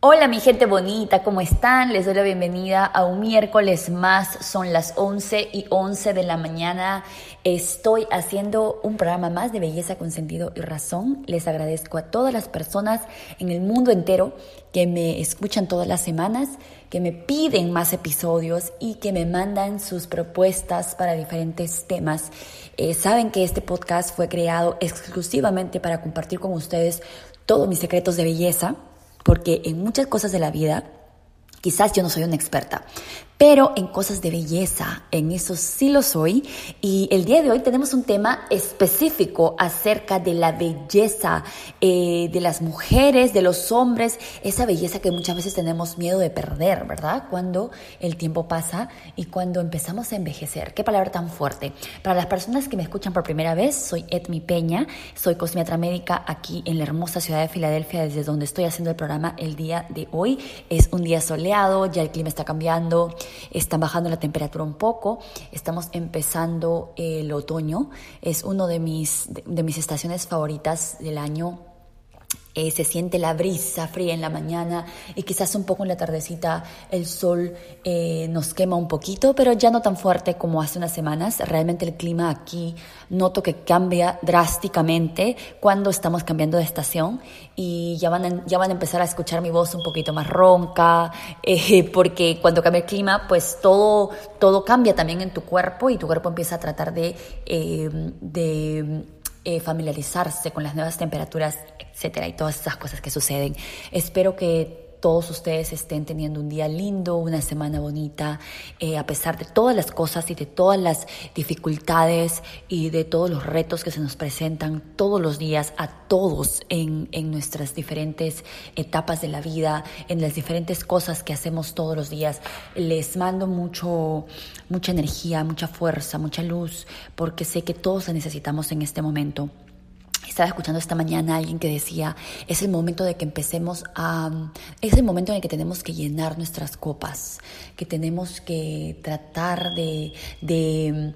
Hola mi gente bonita, ¿cómo están? Les doy la bienvenida a un miércoles más, son las 11 y 11 de la mañana. Estoy haciendo un programa más de belleza con sentido y razón. Les agradezco a todas las personas en el mundo entero que me escuchan todas las semanas, que me piden más episodios y que me mandan sus propuestas para diferentes temas. Eh, saben que este podcast fue creado exclusivamente para compartir con ustedes todos mis secretos de belleza porque en muchas cosas de la vida Quizás yo no soy una experta, pero en cosas de belleza, en eso sí lo soy. Y el día de hoy tenemos un tema específico acerca de la belleza eh, de las mujeres, de los hombres, esa belleza que muchas veces tenemos miedo de perder, ¿verdad? Cuando el tiempo pasa y cuando empezamos a envejecer. Qué palabra tan fuerte. Para las personas que me escuchan por primera vez, soy Edmi Peña, soy cosmiatra médica aquí en la hermosa ciudad de Filadelfia, desde donde estoy haciendo el programa el día de hoy. Es un día soleado, ya el clima está cambiando está bajando la temperatura un poco, estamos empezando el otoño, es uno de mis, de mis estaciones favoritas del año eh, se siente la brisa fría en la mañana y quizás un poco en la tardecita el sol eh, nos quema un poquito, pero ya no tan fuerte como hace unas semanas. Realmente el clima aquí noto que cambia drásticamente cuando estamos cambiando de estación y ya van a, ya van a empezar a escuchar mi voz un poquito más ronca, eh, porque cuando cambia el clima, pues todo, todo cambia también en tu cuerpo y tu cuerpo empieza a tratar de... de familiarizarse con las nuevas temperaturas etcétera, y todas esas cosas que suceden. Espero que todos ustedes estén teniendo un día lindo, una semana bonita, eh, a pesar de todas las cosas y de todas las dificultades y de todos los retos que se nos presentan todos los días a todos en, en nuestras diferentes etapas de la vida, en las diferentes cosas que hacemos todos los días. Les mando mucho, mucha energía, mucha fuerza, mucha luz, porque sé que todos la necesitamos en este momento. Estaba escuchando esta mañana a alguien que decía, es el momento de que empecemos a... Es el momento en el que tenemos que llenar nuestras copas, que tenemos que tratar de, de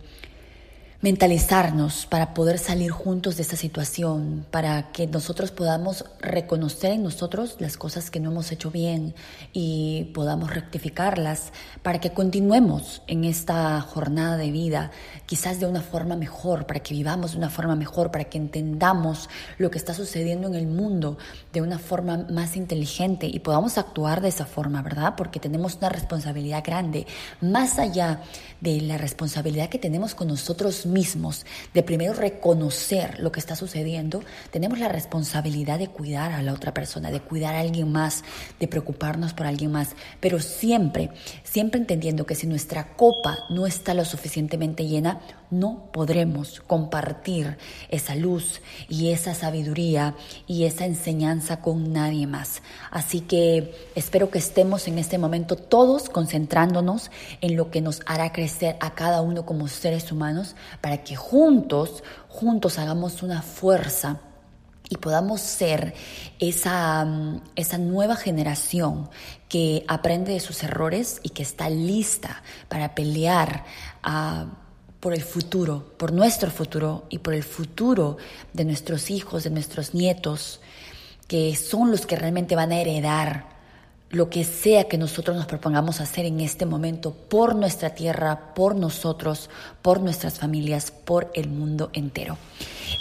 mentalizarnos para poder salir juntos de esta situación, para que nosotros podamos reconocer en nosotros las cosas que no hemos hecho bien y podamos rectificarlas, para que continuemos en esta jornada de vida, quizás de una forma mejor, para que vivamos de una forma mejor, para que entendamos lo que está sucediendo en el mundo de una forma más inteligente y podamos actuar de esa forma, ¿verdad? Porque tenemos una responsabilidad grande, más allá de la responsabilidad que tenemos con nosotros mismos, de primero reconocer lo que está sucediendo, tenemos la responsabilidad de cuidar a la otra persona, de cuidar a alguien más, de preocuparnos por alguien más, pero siempre, siempre entendiendo que si nuestra copa no está lo suficientemente llena, no podremos compartir esa luz y esa sabiduría y esa enseñanza con nadie más. Así que espero que estemos en este momento todos concentrándonos en lo que nos hará crecer a cada uno como seres humanos para que juntos, juntos hagamos una fuerza y podamos ser esa, esa nueva generación que aprende de sus errores y que está lista para pelear a por el futuro, por nuestro futuro y por el futuro de nuestros hijos, de nuestros nietos, que son los que realmente van a heredar lo que sea que nosotros nos propongamos hacer en este momento por nuestra tierra, por nosotros, por nuestras familias, por el mundo entero.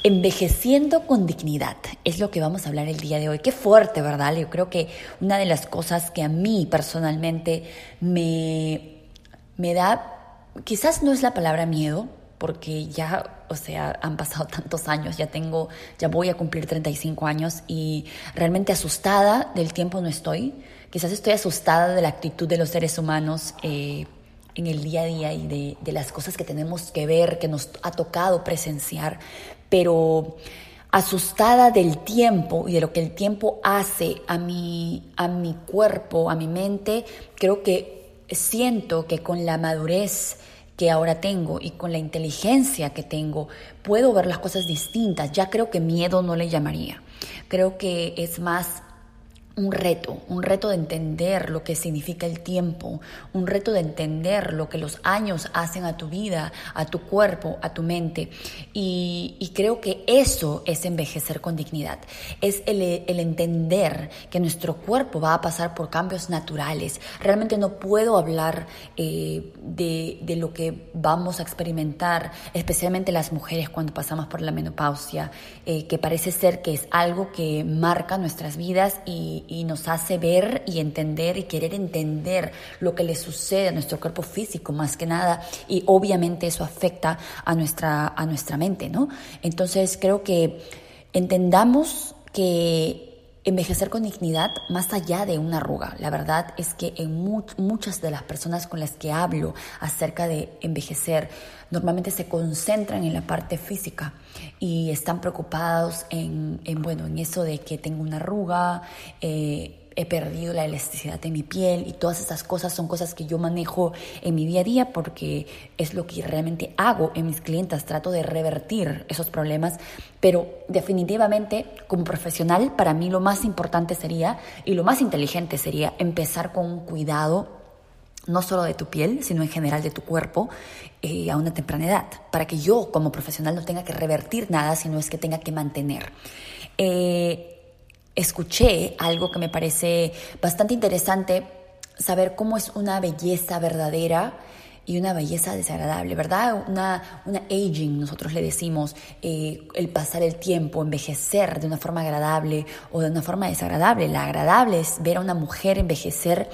Envejeciendo con dignidad es lo que vamos a hablar el día de hoy. Qué fuerte, ¿verdad? Yo creo que una de las cosas que a mí personalmente me, me da quizás no es la palabra miedo, porque ya, o sea, han pasado tantos años, ya tengo, ya voy a cumplir 35 años y realmente asustada del tiempo no estoy. Quizás estoy asustada de la actitud de los seres humanos eh, en el día a día y de, de las cosas que tenemos que ver, que nos ha tocado presenciar, pero asustada del tiempo y de lo que el tiempo hace a mi, a mi cuerpo, a mi mente, creo que siento que con la madurez que ahora tengo y con la inteligencia que tengo, puedo ver las cosas distintas. Ya creo que miedo no le llamaría. Creo que es más un reto, un reto de entender lo que significa el tiempo, un reto de entender lo que los años hacen a tu vida, a tu cuerpo, a tu mente. Y, creo que eso es envejecer con dignidad, es el, entender que nuestro cuerpo va a pasar por cambios naturales. Realmente no puedo hablar eh, de, lo que vamos a experimentar, especialmente las mujeres cuando pasamos por la menopausia, eh, que parece ser que es algo que marca nuestras vidas y y, nos hace ver y entender y querer entender lo que le sucede a nuestro cuerpo físico más que nada y obviamente eso afecta a nuestra, a nuestra mente, ¿no? Entonces creo que entendamos que envejecer con dignidad más allá de una arruga. La verdad es que en muchas de las personas con las que hablo acerca de envejecer, normalmente se concentran en la parte física y están preocupados en, bueno, en eso de que tengo una arruga, eh, he perdido la elasticidad de mi piel y todas esas cosas son cosas que yo manejo en mi día a día porque es lo que realmente hago en mis clientes, trato de revertir esos problemas, pero definitivamente como profesional para mí lo más importante sería y lo más inteligente sería empezar con un cuidado no solo de tu piel, sino en general de tu cuerpo eh, a una temprana edad, para que yo como profesional no tenga que revertir nada, sino es que tenga que mantener. Eh, escuché algo que me parece bastante interesante, saber cómo es una belleza verdadera y una belleza desagradable, ¿verdad? Una, una aging, nosotros le decimos, eh, el pasar el tiempo, envejecer de una forma agradable o de una forma desagradable. La agradable es ver a una mujer envejecer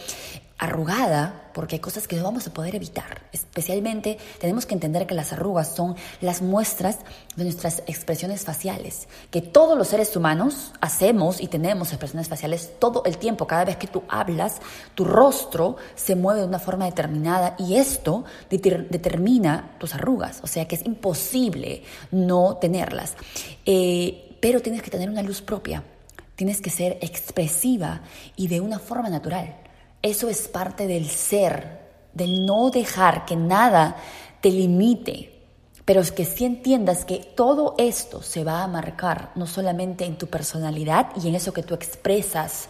arrugada, porque hay cosas que no vamos a poder evitar. Especialmente tenemos que entender que las arrugas son las muestras de nuestras expresiones faciales, que todos los seres humanos hacemos y tenemos expresiones faciales todo el tiempo. Cada vez que tú hablas, tu rostro se mueve de una forma determinada y esto determina tus arrugas, o sea que es imposible no tenerlas. Eh, pero tienes que tener una luz propia, tienes que ser expresiva y de una forma natural. Eso es parte del ser, del no dejar que nada te limite, pero es que si entiendas que todo esto se va a marcar no solamente en tu personalidad y en eso que tú expresas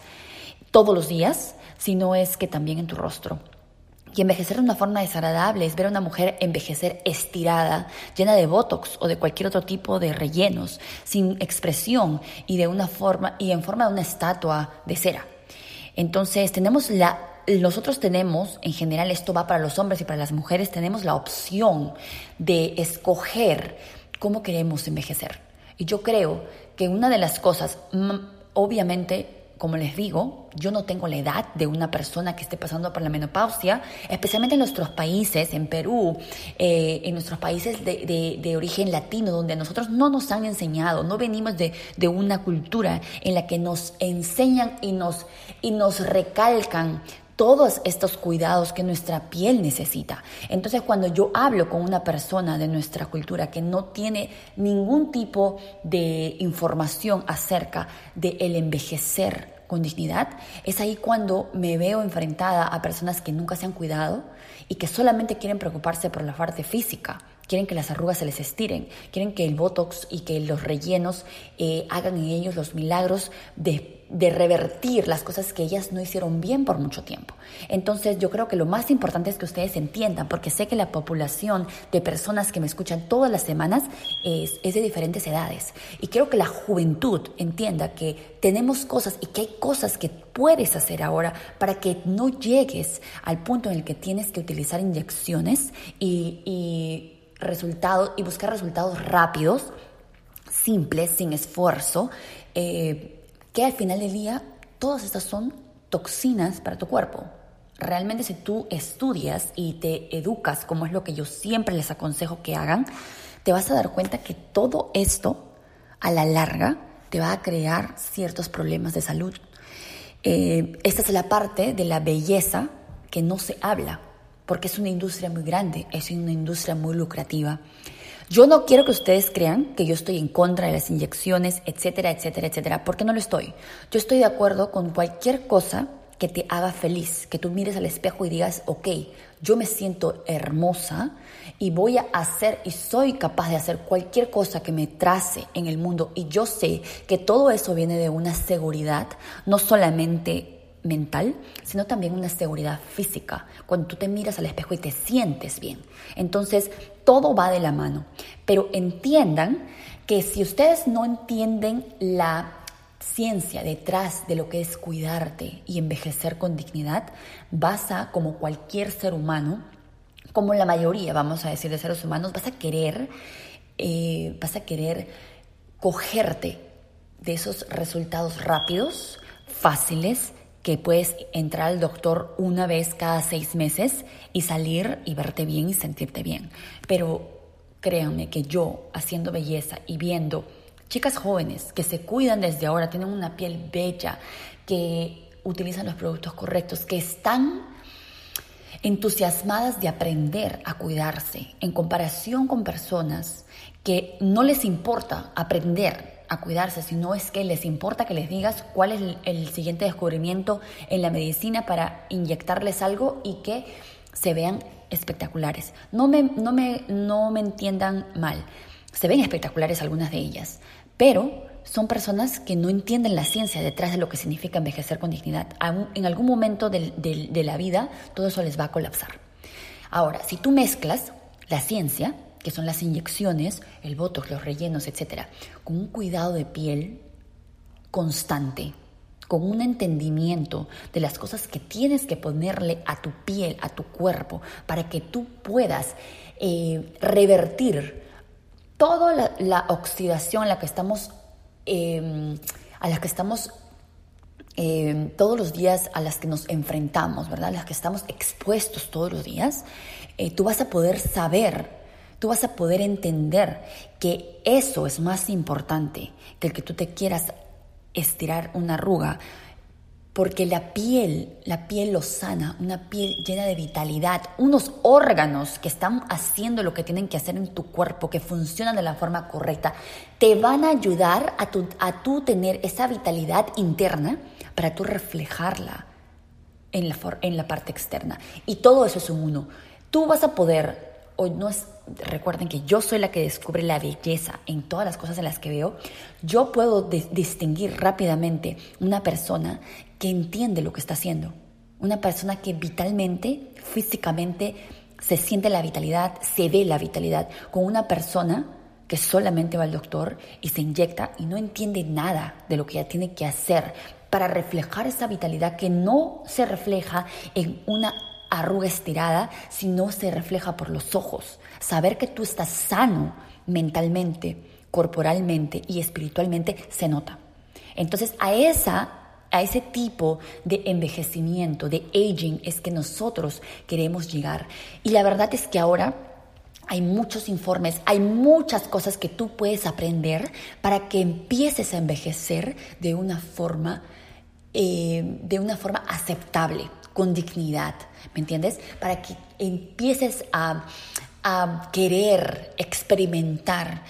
todos los días, sino es que también en tu rostro. Y envejecer de una forma desagradable es ver a una mujer envejecer estirada, llena de botox o de cualquier otro tipo de rellenos, sin expresión y de una forma y en forma de una estatua de cera. Entonces, tenemos la nosotros tenemos, en general esto va para los hombres y para las mujeres, tenemos la opción de escoger cómo queremos envejecer. Y yo creo que una de las cosas, mm, obviamente, como les digo, yo no tengo la edad de una persona que esté pasando por la menopausia, especialmente en nuestros países, en Perú, eh, en nuestros países de, origen latino, donde nosotros no nos han enseñado, no venimos de, de, una cultura en la que nos enseñan y nos, y nos recalcan todos estos cuidados que nuestra piel necesita. Entonces, cuando yo hablo con una persona de nuestra cultura que no tiene ningún tipo de información acerca del el envejecer con dignidad, es ahí cuando me veo enfrentada a personas que nunca se han cuidado y que solamente quieren preocuparse por la parte física, quieren que las arrugas se les estiren, quieren que el botox y que los rellenos eh, hagan en ellos los milagros de de revertir las cosas que ellas no hicieron bien por mucho tiempo. Entonces yo creo que lo más importante es que ustedes entiendan, porque sé que la población de personas que me escuchan todas las semanas es, de diferentes edades. Y creo que la juventud entienda que tenemos cosas y que hay cosas que puedes hacer ahora para que no llegues al punto en el que tienes que utilizar inyecciones y, resultados y buscar resultados rápidos, simples, sin esfuerzo. Eh, que al final del día todas estas son toxinas para tu cuerpo. Realmente si tú estudias y te educas, como es lo que yo siempre les aconsejo que hagan, te vas a dar cuenta que todo esto a la larga te va a crear ciertos problemas de salud. Eh, esta es la parte de la belleza que no se habla, porque es una industria muy grande, es una industria muy lucrativa. Yo no quiero que ustedes crean que yo estoy en contra de las inyecciones, etcétera, etcétera, etcétera, porque no lo estoy. Yo estoy de acuerdo con cualquier cosa que te haga feliz, que tú mires al espejo y digas, ok, yo me siento hermosa y voy a hacer y soy capaz de hacer cualquier cosa que me trace en el mundo y yo sé que todo eso viene de una seguridad, no solamente mental, sino también una seguridad física, cuando tú te miras al espejo y te sientes bien. Entonces, todo va de la mano, pero entiendan que si ustedes no entienden la ciencia detrás de lo que es cuidarte y envejecer con dignidad, vas a, como cualquier ser humano, como la mayoría, vamos a decir, de seres humanos, vas a querer, eh, vas a querer cogerte de esos resultados rápidos, fáciles, que puedes entrar al doctor una vez cada seis meses y salir y verte bien y sentirte bien. Pero créanme que yo, haciendo belleza y viendo chicas jóvenes que se cuidan desde ahora, tienen una piel bella, que utilizan los productos correctos, que están entusiasmadas de aprender a cuidarse en comparación con personas que no les importa aprender a cuidarse, sino es que les importa que les digas cuál es el, siguiente descubrimiento en la medicina para inyectarles algo y que se vean espectaculares. No me, no me, no me entiendan mal, se ven espectaculares algunas de ellas, pero son personas que no entienden la ciencia detrás de lo que significa envejecer con dignidad. En algún momento de, la vida todo eso les va a colapsar. Ahora, si tú mezclas la ciencia, que son las inyecciones, el botox, los rellenos, etcétera, con un cuidado de piel constante, con un entendimiento de las cosas que tienes que ponerle a tu piel, a tu cuerpo, para que tú puedas eh, revertir toda la, oxidación a la que estamos, em, a que estamos em, todos los días, a las que nos enfrentamos, ¿verdad? A las que estamos expuestos todos los días, eh, tú vas a poder saber, tú vas a poder entender que eso es más importante que el que tú te quieras estirar una arruga porque la piel, la piel lo sana, una piel llena de vitalidad, unos órganos que están haciendo lo que tienen que hacer en tu cuerpo, que funcionan de la forma correcta, te van a ayudar a tu, a tener esa vitalidad interna para tú reflejarla en la, en la parte externa. Y todo eso es un uno. Tú vas a poder, o no es, recuerden que yo soy la que descubre la belleza en todas las cosas en las que veo, yo puedo distinguir rápidamente una persona que entiende lo que está haciendo. Una persona que vitalmente, físicamente, se siente la vitalidad, se ve la vitalidad, con una persona que solamente va al doctor y se inyecta y no entiende nada de lo que ya tiene que hacer para reflejar esa vitalidad que no se refleja en una arruga estirada, sino se refleja por los ojos. Saber que tú estás sano mentalmente, corporalmente y espiritualmente se nota. Entonces a esa a ese tipo de envejecimiento, de aging, es que nosotros queremos llegar. Y la verdad es que ahora hay muchos informes, hay muchas cosas que tú puedes aprender para que empieces a envejecer de una forma, eh, de una forma aceptable, con dignidad, ¿me entiendes? Para que empieces a, a querer experimentar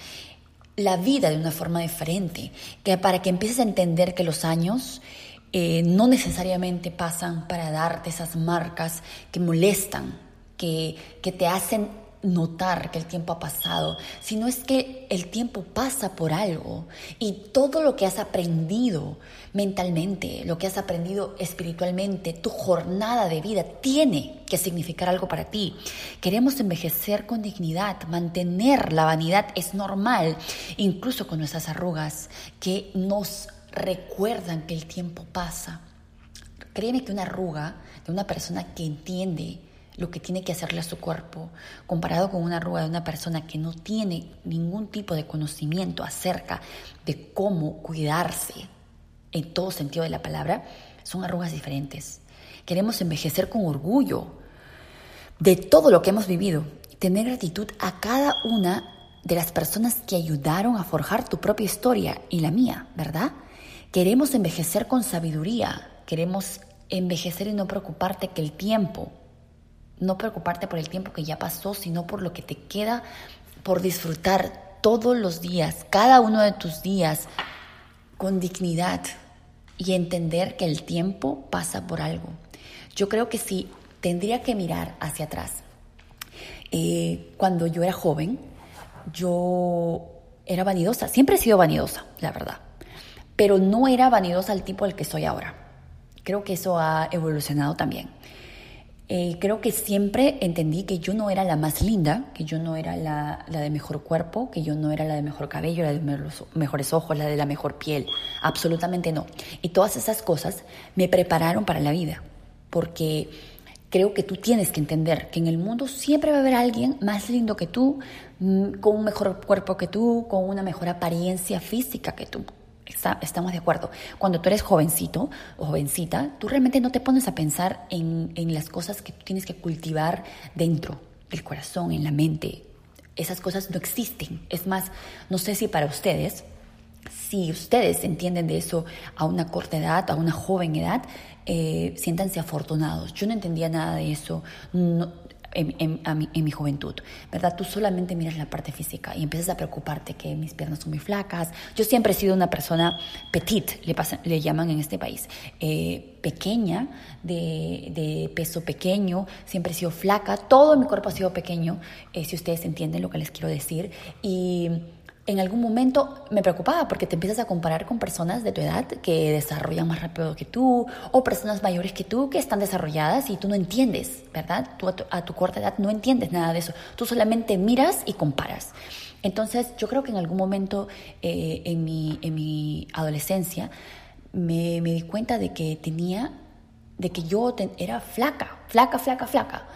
la vida de una forma diferente, que para que empieces a entender que los años eh, no necesariamente pasan para darte esas marcas que molestan, que, que te hacen notar que el tiempo ha pasado, sino es que el tiempo pasa por algo y todo lo que has aprendido mentalmente, lo que has aprendido espiritualmente, tu jornada de vida tiene que significar algo para ti. Queremos envejecer con dignidad, mantener la vanidad es normal, incluso con nuestras arrugas que nos recuerdan que el tiempo pasa. Créeme que una arruga de una persona que entiende lo que tiene que hacerle a su cuerpo, comparado con una arruga de una persona que no tiene ningún tipo de conocimiento acerca de cómo cuidarse en todo sentido de la palabra, son arrugas diferentes. Queremos envejecer con orgullo de todo lo que hemos vivido, tener gratitud a cada una de las personas que ayudaron a forjar tu propia historia y la mía, ¿verdad? Queremos envejecer con sabiduría, queremos envejecer y no preocuparte que el tiempo, no preocuparte por el tiempo que ya pasó, sino por lo que te queda por disfrutar todos los días, cada uno de tus días, con dignidad, y entender que el tiempo pasa por algo. Yo creo que si tendría que mirar hacia atrás, eh, cuando yo era joven, yo era vanidosa, siempre he sido vanidosa, la verdad, pero no era vanidosa al tipo al que soy ahora. Creo que eso ha evolucionado también. Eh, creo que siempre entendí que yo no era la más linda, que yo no era la, la, de mejor cuerpo, que yo no era la de mejor cabello, la de los mejores ojos, la de la mejor piel. Absolutamente no. Y todas esas cosas me prepararon para la vida, porque creo que tú tienes que entender que en el mundo siempre va a haber alguien más lindo que tú, mm, con un mejor cuerpo que tú, con una mejor apariencia física que tú estamos de acuerdo. Cuando tú eres jovencito o jovencita, tú realmente no te pones a pensar en, en las cosas que tú tienes que cultivar dentro del corazón, en la mente. Esas cosas no existen. Es más, no sé si para ustedes, si ustedes entienden de eso a una corta edad, a una joven edad, eh, siéntanse afortunados. Yo no entendía nada de eso. No, en, mi, juventud, ¿verdad? Tú solamente miras la parte física y empiezas a preocuparte que mis piernas son muy flacas. Yo siempre he sido una persona petit, le, le llaman en este país, eh, pequeña, de, de, peso pequeño, siempre he sido flaca, todo mi cuerpo ha sido pequeño, eh, si ustedes entienden lo que les quiero decir. Y en algún momento me preocupaba porque te empiezas a comparar con personas de tu edad que desarrollan más rápido que tú o personas mayores que tú que están desarrolladas y tú no entiendes, ¿verdad? Tú a tu, corta edad no entiendes nada de eso. Tú solamente miras y comparas. Entonces yo creo que en algún momento eh, en, mi, en mi adolescencia me, me, di cuenta de que tenía, de que yo era flaca, flaca, flaca, flaca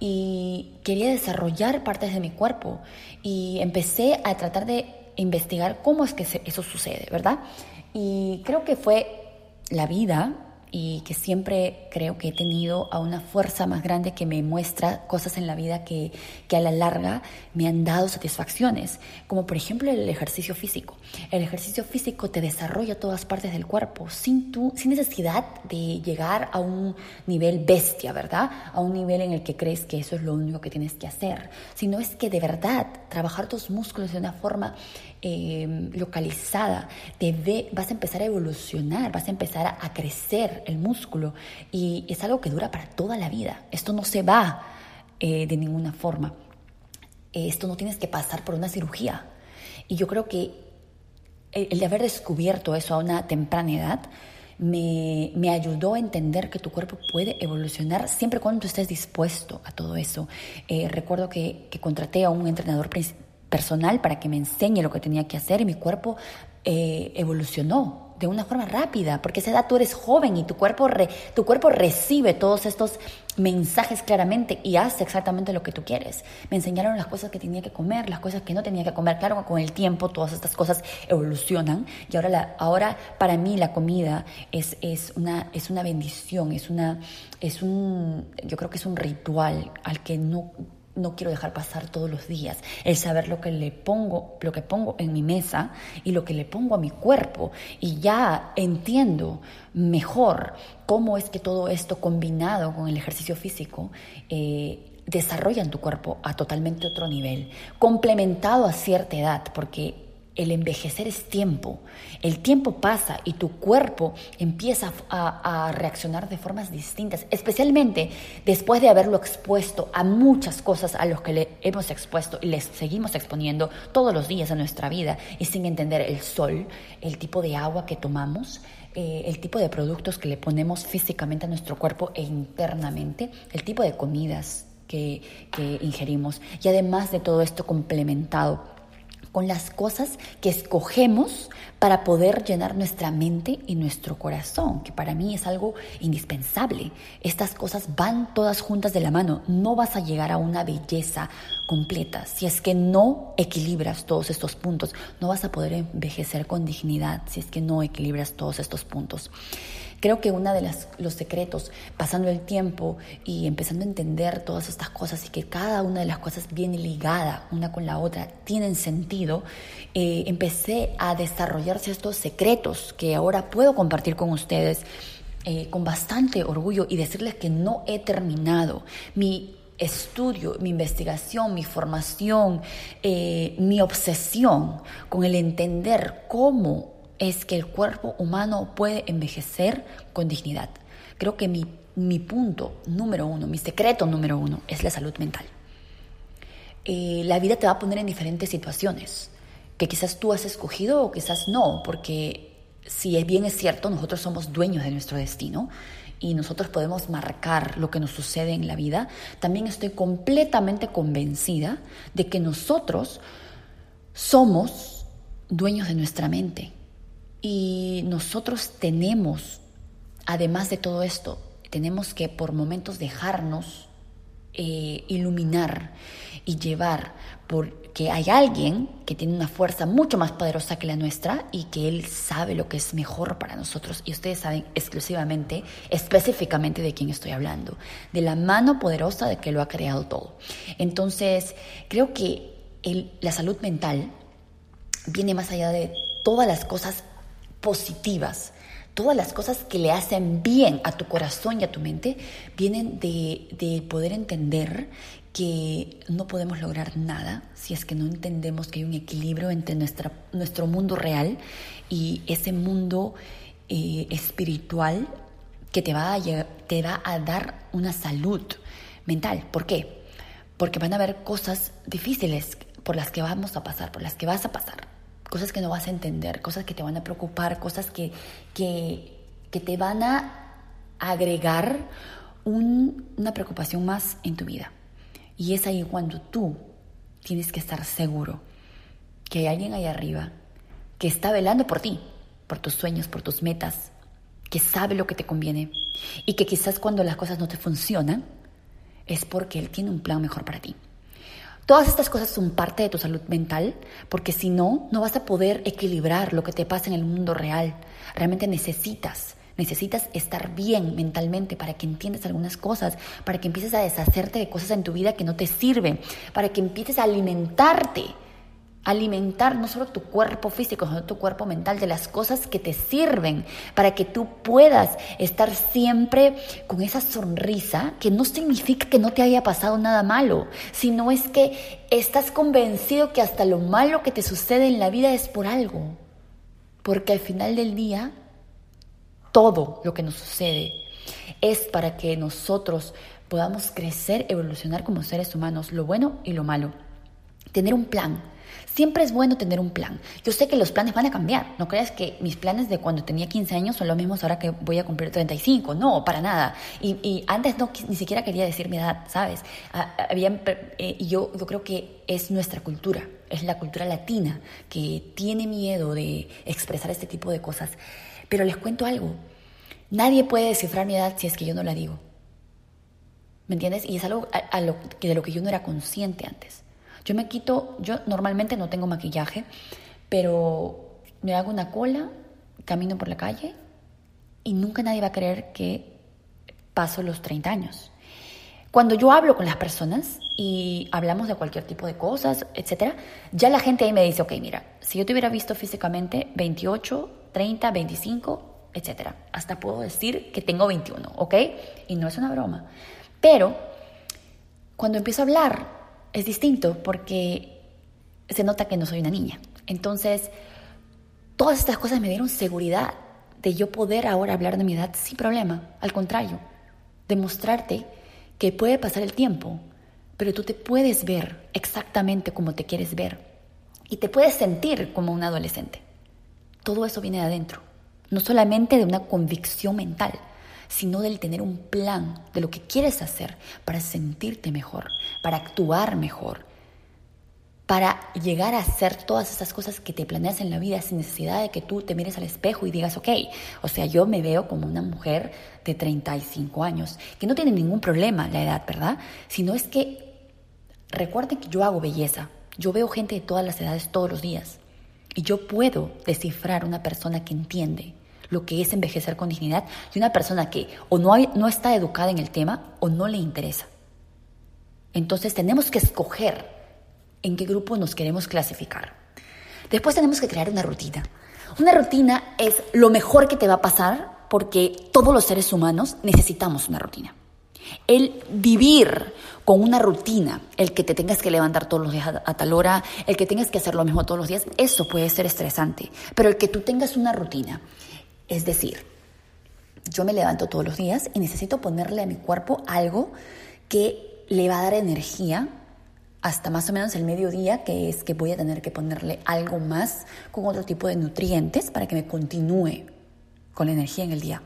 y quería desarrollar partes de mi cuerpo y empecé a tratar de investigar cómo es que eso sucede, ¿verdad? Y creo que fue la vida y que siempre creo que he tenido a una fuerza más grande que me muestra cosas en la vida que, que, a la larga me han dado satisfacciones, como por ejemplo el ejercicio físico. El ejercicio físico te desarrolla todas partes del cuerpo sin, tu, sin necesidad de llegar a un nivel bestia, ¿verdad? A un nivel en el que crees que eso es lo único que tienes que hacer, sino es que de verdad trabajar tus músculos de una forma eh, localizada, te vas a empezar a evolucionar, vas a empezar a, crecer el músculo y es algo que dura para toda la vida. Esto no se va eh, de ninguna forma. Esto no tienes que pasar por una cirugía. Y yo creo que el, de haber descubierto eso a una temprana edad me, me, ayudó a entender que tu cuerpo puede evolucionar siempre cuando estés dispuesto a todo eso. Eh, recuerdo que, que, contraté a un entrenador personal para que me enseñe lo que tenía que hacer y mi cuerpo eh, evolucionó de una forma rápida, porque esa edad tú eres joven y tu cuerpo, tu cuerpo recibe todos estos mensajes claramente y hace exactamente lo que tú quieres. Me enseñaron las cosas que tenía que comer, las cosas que no tenía que comer. Claro, con el tiempo todas estas cosas evolucionan y ahora, la, ahora para mí la comida es, es, una, es una bendición, es, una, es un, yo creo que es un ritual al que no no quiero dejar pasar todos los días. El saber lo que le pongo, lo que pongo en mi mesa y lo que le pongo a mi cuerpo. Y ya entiendo mejor cómo es que todo esto combinado con el ejercicio físico eh, desarrolla en tu cuerpo a totalmente otro nivel, complementado a cierta edad, porque el envejecer es tiempo. El tiempo pasa y tu cuerpo empieza a, reaccionar de formas distintas, especialmente después de haberlo expuesto a muchas cosas a los que le hemos expuesto y les seguimos exponiendo todos los días en nuestra vida y sin entender el sol, el tipo de agua que tomamos, eh, el tipo de productos que le ponemos físicamente a nuestro cuerpo e internamente, el tipo de comidas que ingerimos y además de todo esto complementado con las cosas que escogemos para poder llenar nuestra mente y nuestro corazón, que para mí es algo indispensable. Estas cosas van todas juntas de la mano. No vas a llegar a una belleza completa si es que no equilibras todos estos puntos. No vas a poder envejecer con dignidad si es que no equilibras todos estos puntos. Creo que uno de los secretos, pasando el tiempo y empezando a entender todas estas cosas y que cada una de las cosas viene ligada una con la otra, tienen sentido, eh, empecé a desarrollarse estos secretos que ahora puedo compartir con ustedes eh, con bastante orgullo y decirles que no he terminado. Mi estudio, mi investigación, mi formación, eh, mi obsesión con el entender cómo es que el cuerpo humano puede envejecer con dignidad. Creo que mi, mi punto número uno, mi secreto número uno es la salud mental. Eh, la vida te va a poner en diferentes situaciones que quizás tú has escogido o quizás no, porque si bien es cierto, nosotros somos dueños de nuestro destino y nosotros podemos marcar lo que nos sucede en la vida, también estoy completamente convencida de que nosotros somos dueños de nuestra mente. Y nosotros tenemos, además de todo esto, tenemos que por momentos dejarnos eh, iluminar y llevar porque hay alguien que tiene una fuerza mucho más poderosa que la nuestra y que él sabe lo que es mejor para nosotros. Y ustedes saben exclusivamente, específicamente de quién estoy hablando, de la mano poderosa de que lo ha creado todo. Entonces, creo que la salud mental viene más allá de todas las cosas positivas todas las cosas que le hacen bien a tu corazón y a tu mente vienen de, poder entender que no podemos lograr nada si es que no entendemos que hay un equilibrio entre nuestra, nuestro mundo real y ese mundo eh, espiritual que te va, a, te va a dar una salud mental. ¿Por qué? Porque van a haber cosas difíciles por las que vamos a pasar, por las que vas a pasar, cosas que no vas a entender, cosas que te van a preocupar, cosas que, que, que te van a agregar una preocupación más en tu vida. Y es ahí cuando tú tienes que estar seguro que hay alguien ahí arriba que está velando por ti, por tus sueños, por tus metas, que sabe lo que te conviene y que quizás cuando las cosas no te funcionan es porque Él tiene un plan mejor para ti. Todas estas cosas son parte de tu salud mental, porque si no, no vas a poder equilibrar lo que te pasa en el mundo real. Realmente necesitas Necesitas estar bien mentalmente para que entiendas algunas cosas, para que empieces a deshacerte de cosas en tu vida que no te sirven, para que empieces a alimentarte, alimentar no solo tu cuerpo físico, sino tu cuerpo mental de las cosas que te sirven, para que tú puedas estar siempre con esa sonrisa que no significa que no te haya pasado nada malo, sino es que estás convencido que hasta lo malo que te sucede en la vida es por algo. Porque al final del día todo lo que nos sucede es para que nosotros podamos crecer, evolucionar como seres humanos, lo bueno y lo malo. Tener un plan. Siempre es bueno tener un plan. Yo sé que los planes van a cambiar. No creas que mis planes de cuando tenía 15 años son los mismos ahora que voy a cumplir 35. No, para nada. Y, antes no, ni siquiera quería decir mi edad, ¿sabes? Ah, había, eh, yo, yo creo que es nuestra cultura, es la cultura latina que tiene miedo de expresar este tipo de cosas. Pero les cuento algo. Nadie puede descifrar mi edad si es que yo no la digo. ¿Me entiendes? Y es algo lo, de lo que yo no era consciente antes. Yo me quito, yo normalmente no tengo maquillaje, pero me hago una cola, camino por la calle y nunca nadie va a creer que paso los 30 años. Cuando yo hablo con las personas y hablamos de cualquier tipo de cosas, etcétera, ya la gente ahí me dice, ok, mira, si yo te hubiera visto físicamente 28, 30, 25, etcétera. Hasta puedo decir que tengo 21, ¿ok? Y no es una broma. Pero cuando empiezo a hablar es distinto porque se nota que no soy una niña. Entonces, todas estas cosas me dieron seguridad de yo poder ahora hablar de mi edad sin problema. Al contrario, demostrarte que puede pasar el tiempo, pero tú te puedes ver exactamente como te quieres ver y te puedes sentir como un adolescente. Todo eso viene de adentro. No solamente de una convicción mental, sino del tener un plan de lo que quieres hacer para sentirte mejor, para actuar mejor, para llegar a hacer todas esas cosas que te planeas en la vida sin necesidad de que tú te mires al espejo y digas, ok, o sea, yo me veo como una mujer de 35 años, que no tiene ningún problema la edad, ¿verdad? Sino es que recuerden que yo hago belleza, yo veo gente de todas las edades todos los días y yo puedo descifrar una persona que entiende lo que es envejecer con dignidad de una persona que o no, no está educada en el tema o no le interesa. Entonces tenemos que escoger en qué grupo nos queremos clasificar. Después tenemos que crear una rutina. Una rutina es lo mejor que te va a pasar porque todos los seres humanos necesitamos una rutina. El vivir con una rutina, el que te tengas que levantar todos los días a, tal hora, el que tengas que hacer lo mismo todos los días, eso puede ser estresante. Pero el que tú tengas una rutina, es decir, yo me levanto todos los días y necesito ponerle a mi cuerpo algo que le va a dar energía hasta más o menos el mediodía, que es que voy a tener que ponerle algo más con otro tipo de nutrientes para que me continúe con la energía en el día.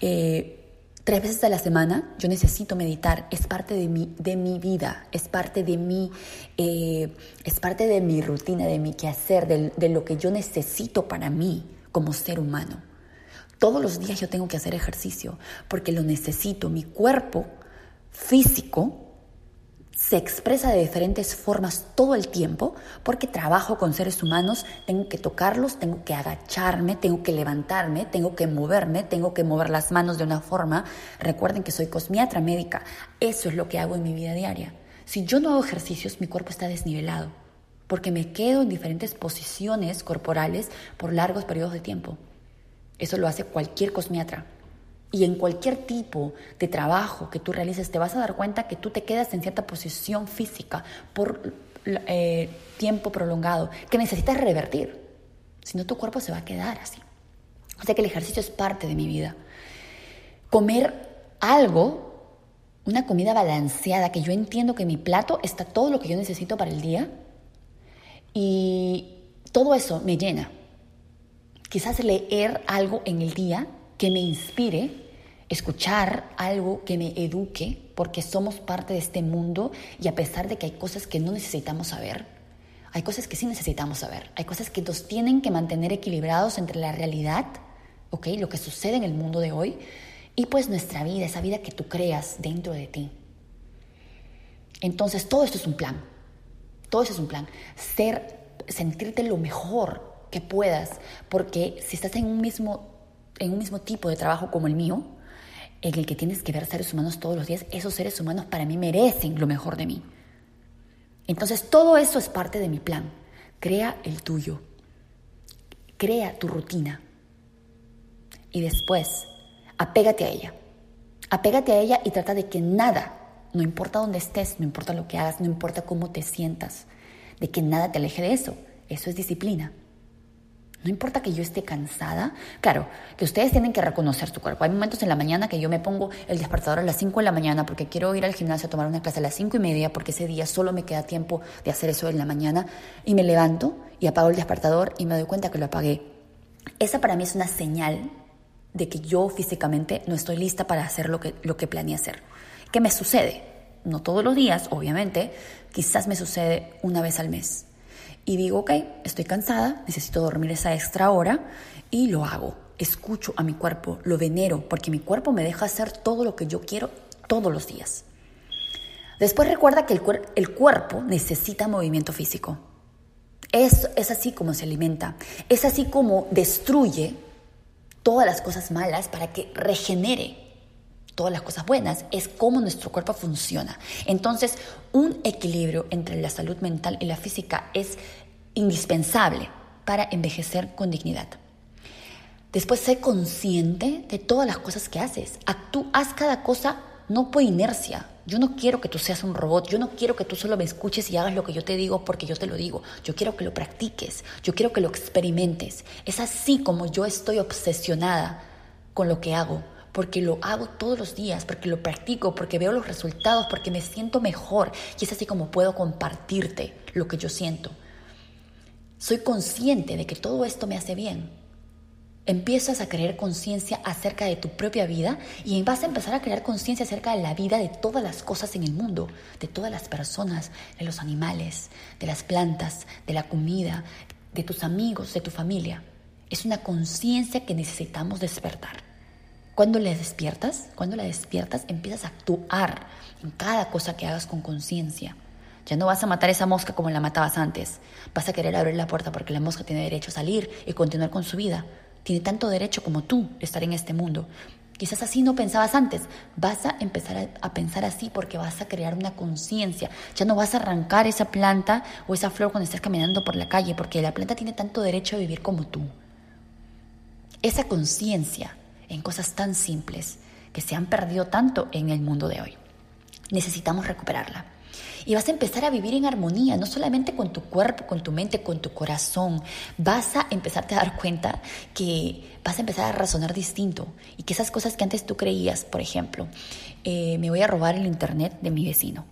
Eh, tres veces a la semana yo necesito meditar, es parte de mi, de mi vida, es parte de mi, eh, es parte de mi rutina, de mi quehacer, de, de lo que yo necesito para mí como ser humano. Todos los días yo tengo que hacer ejercicio porque lo necesito. Mi cuerpo físico se expresa de diferentes formas todo el tiempo porque trabajo con seres humanos, tengo que tocarlos, tengo que agacharme, tengo que levantarme, tengo que moverme, tengo que mover las manos de una forma. Recuerden que soy cosmiatra médica, eso es lo que hago en mi vida diaria. Si yo no hago ejercicios, mi cuerpo está desnivelado porque me quedo en diferentes posiciones corporales por largos periodos de tiempo. Eso lo hace cualquier cosmiatra. Y en cualquier tipo de trabajo que tú realices, te vas a dar cuenta que tú te quedas en cierta posición física por eh, tiempo prolongado, que necesitas revertir. Si no, tu cuerpo se va a quedar así. O sea que el ejercicio es parte de mi vida. Comer algo, una comida balanceada, que yo entiendo que en mi plato está todo lo que yo necesito para el día. Y todo eso me llena. Quizás leer algo en el día que me inspire, escuchar algo que me eduque, porque somos parte de este mundo y a pesar de que hay cosas que no necesitamos saber, hay cosas que sí necesitamos saber, hay cosas que nos tienen que mantener equilibrados entre la realidad, ¿ok? Lo que sucede en el mundo de hoy y pues nuestra vida, esa vida que tú creas dentro de ti. Entonces, todo esto es un plan. Todo eso es un plan. Ser, sentirte lo mejor que puedas, porque si estás en un mismo en un mismo tipo de trabajo como el mío, en el que tienes que ver seres humanos todos los días, esos seres humanos para mí merecen lo mejor de mí. Entonces todo eso es parte de mi plan. Crea el tuyo. Crea tu rutina. Y después, apégate a ella. Apégate a ella y trata de que nada, no importa dónde estés, no importa lo que hagas, no importa cómo te sientas, de que nada te aleje de eso. Eso es disciplina. No importa que yo esté cansada. Claro, que ustedes tienen que reconocer su cuerpo. Hay momentos en la mañana que yo me pongo el despertador a las 5 de la mañana porque quiero ir al gimnasio a tomar una clase a las 5 y media porque ese día solo me queda tiempo de hacer eso en la mañana y me levanto y apago el despertador y me doy cuenta que lo apagué. Esa para mí es una señal de que yo físicamente no estoy lista para hacer lo que, lo que planeé hacer. ¿Qué me sucede? No todos los días, obviamente, quizás me sucede una vez al mes y digo, ok, estoy cansada, necesito dormir esa extra hora y lo hago. Escucho a mi cuerpo, lo venero, porque mi cuerpo me deja hacer todo lo que yo quiero todos los días. Después recuerda que el, el cuerpo necesita movimiento físico. Es, es así como se alimenta, es así como destruye todas las cosas malas para que regenere todas las cosas buenas, es cómo nuestro cuerpo funciona. Entonces, un equilibrio entre la salud mental y la física es indispensable para envejecer con dignidad. Después, sé consciente de todas las cosas que haces. Actú, haz cada cosa no por inercia. Yo no quiero que tú seas un robot, yo no quiero que tú solo me escuches y hagas lo que yo te digo porque yo te lo digo. Yo quiero que lo practiques, yo quiero que lo experimentes. Es así como yo estoy obsesionada con lo que hago, porque lo hago todos los días, porque lo practico, porque veo los resultados, porque me siento mejor. Y es así como puedo compartirte lo que yo siento. Soy consciente de que todo esto me hace bien. Empiezas a crear conciencia acerca de tu propia vida y vas a empezar a crear conciencia acerca de la vida de todas las cosas en el mundo, de todas las personas, de los animales, de las plantas, de la comida, de tus amigos, de tu familia. Es una conciencia que necesitamos despertar. Cuando le despiertas, cuando la despiertas, empiezas a actuar en cada cosa que hagas con conciencia. Ya no vas a matar esa mosca como la matabas antes. Vas a querer abrir la puerta porque la mosca tiene derecho a salir y continuar con su vida. Tiene tanto derecho como tú de estar en este mundo. Quizás así no pensabas antes. Vas a empezar a, a pensar así porque vas a crear una conciencia. Ya no vas a arrancar esa planta o esa flor cuando estés caminando por la calle porque la planta tiene tanto derecho a vivir como tú. Esa conciencia en cosas tan simples que se han perdido tanto en el mundo de hoy. Necesitamos recuperarla. Y vas a empezar a vivir en armonía, no solamente con tu cuerpo, con tu mente, con tu corazón. Vas a empezarte a dar cuenta que vas a empezar a razonar distinto y que esas cosas que antes tú creías, por ejemplo, eh, me voy a robar el internet de mi vecino,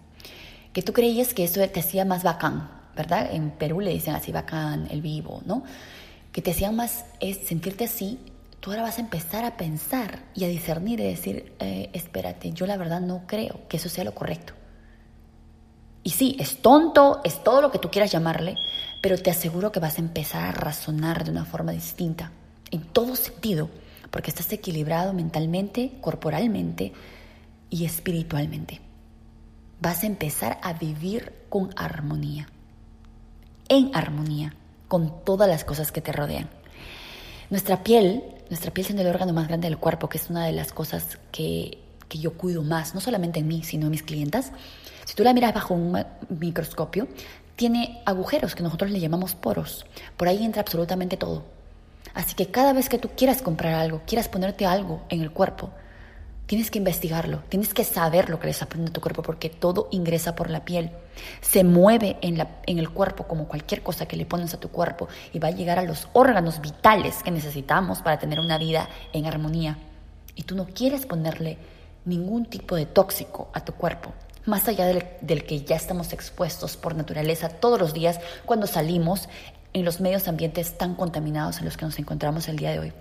que tú creías que eso te hacía más bacán, ¿verdad? En Perú le dicen así bacán, el vivo, ¿no? Que te hacían más es sentirte así tú ahora vas a empezar a pensar y a discernir y decir, eh, espérate, yo la verdad no creo que eso sea lo correcto. Y sí, es tonto, es todo lo que tú quieras llamarle, pero te aseguro que vas a empezar a razonar de una forma distinta, en todo sentido, porque estás equilibrado mentalmente, corporalmente y espiritualmente. Vas a empezar a vivir con armonía, en armonía con todas las cosas que te rodean. Nuestra piel, nuestra piel siendo el órgano más grande del cuerpo, que es una de las cosas que, que yo cuido más, no solamente en mí, sino en mis clientas, si tú la miras bajo un microscopio, tiene agujeros que nosotros le llamamos poros. Por ahí entra absolutamente todo. Así que cada vez que tú quieras comprar algo, quieras ponerte algo en el cuerpo, Tienes que investigarlo, tienes que saber lo que le está poniendo a tu cuerpo porque todo ingresa por la piel. Se mueve en, la, en el cuerpo como cualquier cosa que le pones a tu cuerpo y va a llegar a los órganos vitales que necesitamos para tener una vida en armonía. Y tú no quieres ponerle ningún tipo de tóxico a tu cuerpo, más allá del, del que ya estamos expuestos por naturaleza todos los días cuando salimos en los medios ambientes tan contaminados en los que nos encontramos el día de hoy.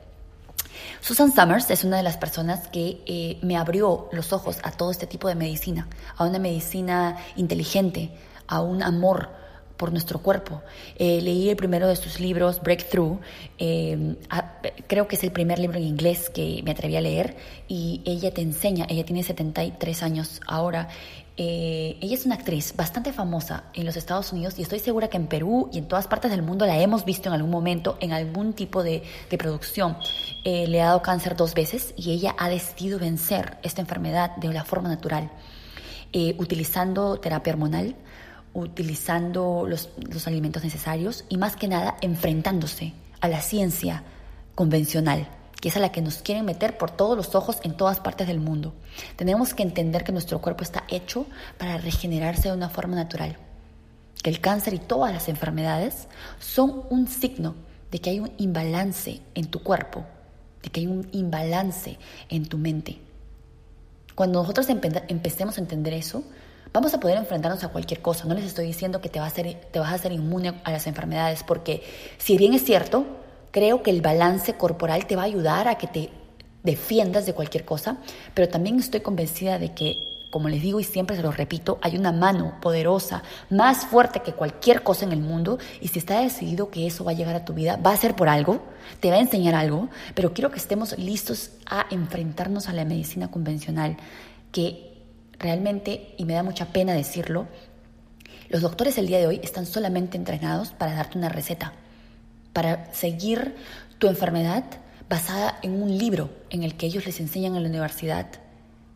Susan Summers es una de las personas que eh, me abrió los ojos a todo este tipo de medicina, a una medicina inteligente, a un amor por nuestro cuerpo. Eh, leí el primero de sus libros, Breakthrough, eh, creo que es el primer libro en inglés que me atreví a leer y ella te enseña, ella tiene 73 años ahora, eh, ella es una actriz bastante famosa en los Estados Unidos y estoy segura que en Perú y en todas partes del mundo la hemos visto en algún momento en algún tipo de, producción. le ha dado cáncer dos veces y ella ha decidido vencer esta enfermedad de una forma natural, utilizando terapia hormonal, utilizando los, alimentos necesarios y más que nada enfrentándose a la ciencia convencional que es a la que nos quieren meter por todos los ojos en todas partes del mundo. Tenemos que entender que nuestro cuerpo está hecho para regenerarse de una forma natural, que el cáncer y todas las enfermedades son un signo de que hay un imbalance en tu cuerpo, de que hay un imbalance en tu mente. Cuando nosotros empecemos a entender eso, vamos a poder enfrentarnos a cualquier cosa. No les estoy diciendo que te, vas a hacer inmune a las enfermedades, porque si bien es cierto, creo que el balance corporal te va a ayudar a que te defiendas de cualquier cosa, pero también estoy convencida de que, como les digo y siempre se lo repito, hay una mano poderosa, más fuerte que cualquier cosa en el mundo, y si está decidido que eso va a llegar a tu vida, va a ser por algo, te va a enseñar algo, pero quiero que estemos listos a enfrentarnos a la medicina convencional, que realmente, y me da mucha pena decirlo, los doctores el día de hoy están solamente entrenados para darte una receta, para seguir tu enfermedad basada en un libro en el que ellos les enseñan en la universidad.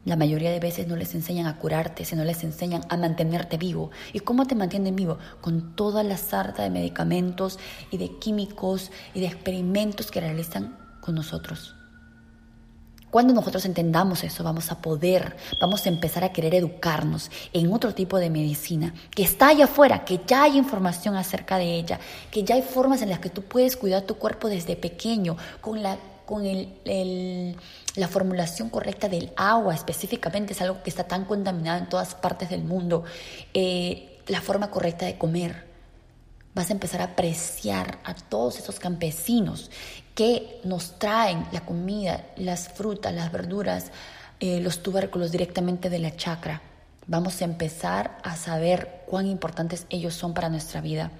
La mayoría de veces no les enseñan a curarte, sino les enseñan a mantenerte vivo. ¿Y cómo te mantienen vivo? Con toda la sarta de medicamentos y de químicos y de experimentos que realizan con nosotros. Cuando nosotros entendamos eso, vamos a poder, vamos a empezar a querer educarnos en otro tipo de medicina que está allá afuera, que ya hay información acerca de ella, que ya hay formas en las que tú puedes cuidar tu cuerpo desde pequeño, con la con el, la formulación correcta del agua específicamente, es algo que está tan contaminado en todas partes del mundo, eh, la forma correcta de comer. Vas a empezar a apreciar a todos esos campesinos que nos traen la comida, las frutas, las verduras, eh, los tubérculos directamente de la chacra. Vamos a empezar a saber cuán importantes ellos son para nuestra vida.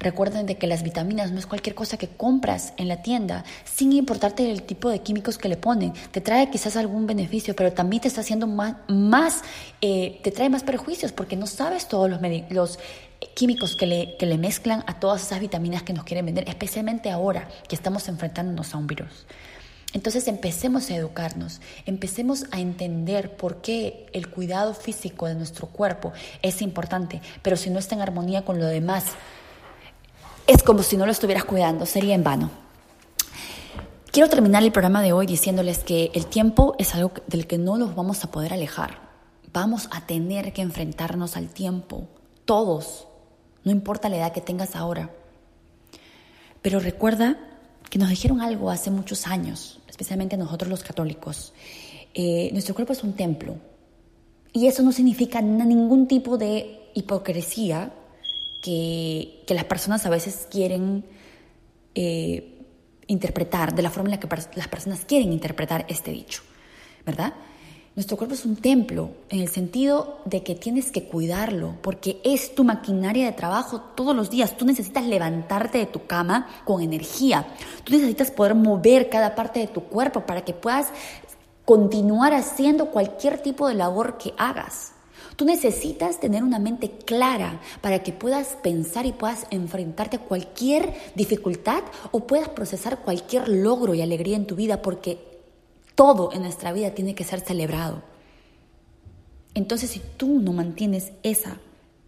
Recuerden de que las vitaminas no es cualquier cosa que compras en la tienda, sin importarte el tipo de químicos que le ponen. Te trae quizás algún beneficio, pero también te está haciendo más, más eh, te trae más perjuicios porque no sabes todos los, los químicos que le, que le mezclan a todas esas vitaminas que nos quieren vender, especialmente ahora que estamos enfrentándonos a un virus. Entonces empecemos a educarnos, empecemos a entender por qué el cuidado físico de nuestro cuerpo es importante, pero si no está en armonía con lo demás, es como si no lo estuvieras cuidando, sería en vano. quiero terminar el programa de hoy diciéndoles que el tiempo es algo del que no nos vamos a poder alejar. Vamos a tener que enfrentarnos al tiempo, todos, no importa la edad que tengas ahora. Pero recuerda que nos dijeron algo hace muchos años, especialmente nosotros los católicos. Eh, nuestro cuerpo es un templo. Y eso no significa ningún tipo de hipocresía que, las personas a veces quieren eh, interpretar, de la forma en la que las personas quieren interpretar este dicho, ¿verdad? Nuestro cuerpo es un templo en el sentido de que tienes que cuidarlo porque es tu maquinaria de trabajo todos los días. Tú necesitas levantarte de tu cama con energía. Tú necesitas poder mover cada parte de tu cuerpo para que puedas continuar haciendo cualquier tipo de labor que hagas. Tú necesitas tener una mente clara para que puedas pensar y puedas enfrentarte a cualquier dificultad o puedas procesar cualquier logro y alegría en tu vida porque todo en nuestra vida tiene que ser celebrado. Entonces, si tú no mantienes esa,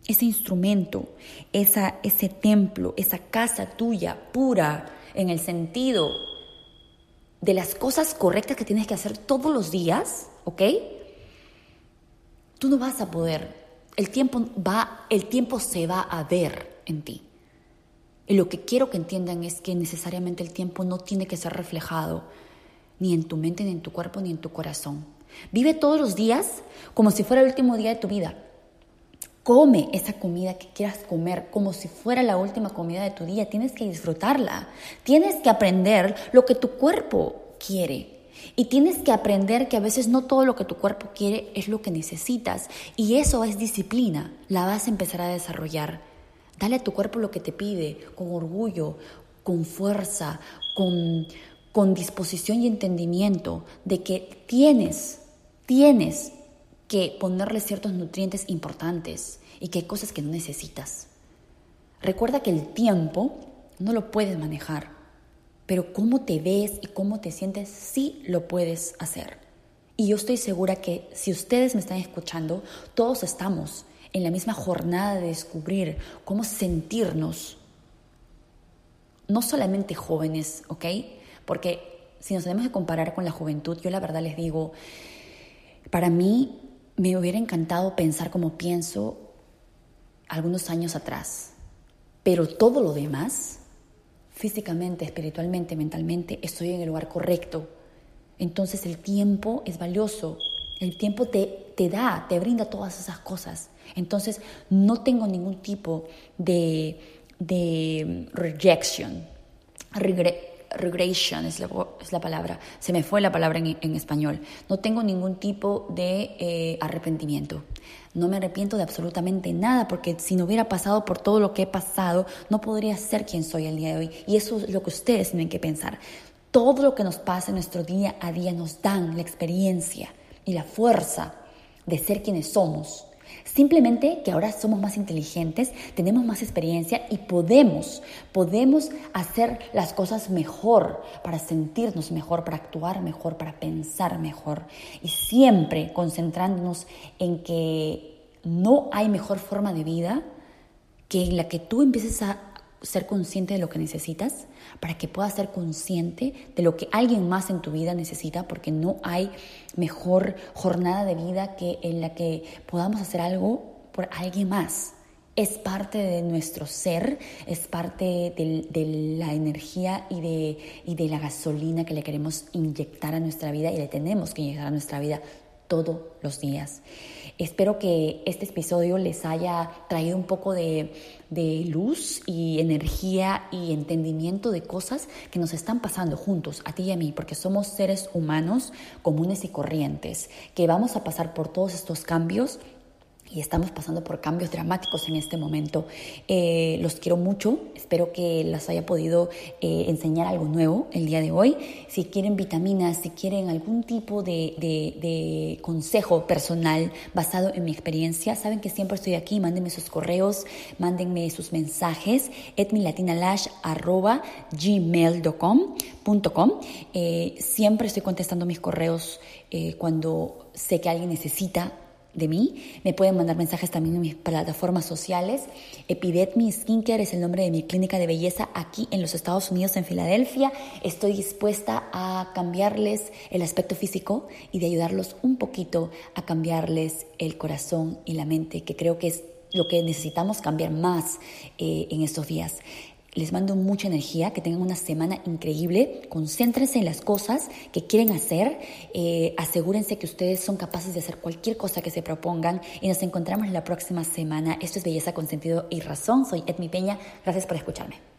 ese instrumento, esa, ese templo, esa casa tuya pura en el sentido de las cosas correctas que tienes que hacer todos los días, ¿ok? Tú no vas a poder. El tiempo va, el tiempo se va a ver en ti. Y lo que quiero que entiendan es que necesariamente el tiempo no tiene que ser reflejado ni en tu mente, ni en tu cuerpo, ni en tu corazón. Vive todos los días como si fuera el último día de tu vida. Come esa comida que quieras comer como si fuera la última comida de tu día. Tienes que disfrutarla. Tienes que aprender lo que tu cuerpo quiere. Y tienes que aprender que a veces no todo lo que tu cuerpo quiere es lo que necesitas. Y eso es disciplina. La vas a empezar a desarrollar. Dale a tu cuerpo lo que te pide, con orgullo, con fuerza, con, con disposición y entendimiento de que tienes, tienes que ponerle ciertos nutrientes importantes y que hay cosas que no necesitas. Recuerda que el tiempo no lo puedes manejar, pero cómo te ves y cómo te sientes sí lo puedes hacer. Y yo estoy segura que si ustedes me están escuchando, todos estamos en la misma jornada de descubrir cómo sentirnos, no solamente jóvenes, ¿ok? Porque si nos tenemos que comparar con la juventud, yo la verdad les digo, para mí me hubiera encantado pensar como pienso algunos años atrás, pero todo lo demás, físicamente, espiritualmente, mentalmente, estoy en el lugar correcto. Entonces el tiempo es valioso, el tiempo te, te da, te brinda todas esas cosas. Entonces no tengo ningún tipo de, de rejection, regret, regression es la, es la, palabra, se me fue la palabra en, español. No tengo ningún tipo de eh, arrepentimiento. No me arrepiento de absolutamente nada porque si no hubiera pasado por todo lo que he pasado, no podría ser quien soy el día de hoy. Y eso es lo que ustedes tienen que pensar. Todo lo que nos pasa en nuestro día a día nos dan la experiencia y la fuerza de ser quienes somos Simplemente que ahora somos más inteligentes, tenemos más experiencia y podemos, podemos hacer las cosas mejor para sentirnos mejor, para actuar mejor, para pensar mejor. Y siempre concentrándonos en que no hay mejor forma de vida que en la que tú empieces a ser consciente de lo que necesitas, para que puedas ser consciente de lo que alguien más en tu vida necesita, porque no hay mejor jornada de vida que en la que podamos hacer algo por alguien más. Es parte de nuestro ser, es parte de, la energía y de, y de la gasolina que le queremos inyectar a nuestra vida y le tenemos que inyectar a nuestra vida todos los días. Espero que este episodio les haya traído un poco de, luz y energía y entendimiento de cosas que nos están pasando juntos, a ti y a mí, porque somos seres humanos comunes y corrientes, que vamos a pasar por todos estos cambios y estamos pasando por cambios dramáticos en este momento. Eh, los quiero mucho, espero que les haya podido eh, enseñar algo nuevo el día de hoy. Si quieren vitaminas, si quieren algún tipo de, de, consejo personal basado en mi experiencia, saben que siempre estoy aquí, mándenme sus correos, mándenme sus mensajes, etmilatinalash.gmail.com. Eh, siempre estoy contestando mis correos cuando sé que alguien necesita de mí. Me pueden mandar mensajes también en mis plataformas sociales. Epidetmi Skincare es el nombre de mi clínica de belleza aquí en los Estados Unidos, en Filadelfia. Estoy dispuesta a cambiarles el aspecto físico y de ayudarlos un poquito a cambiarles el corazón y la mente, que creo que es lo que necesitamos cambiar más eh, en estos días. Les mando mucha energía, que tengan una semana increíble, concéntrense en las cosas que quieren hacer, eh, asegúrense que ustedes son capaces de hacer cualquier cosa que se propongan. Y nos encontramos la próxima semana. Esto es Belleza con Sentido y Razón, soy Edmi Peña, gracias por escucharme.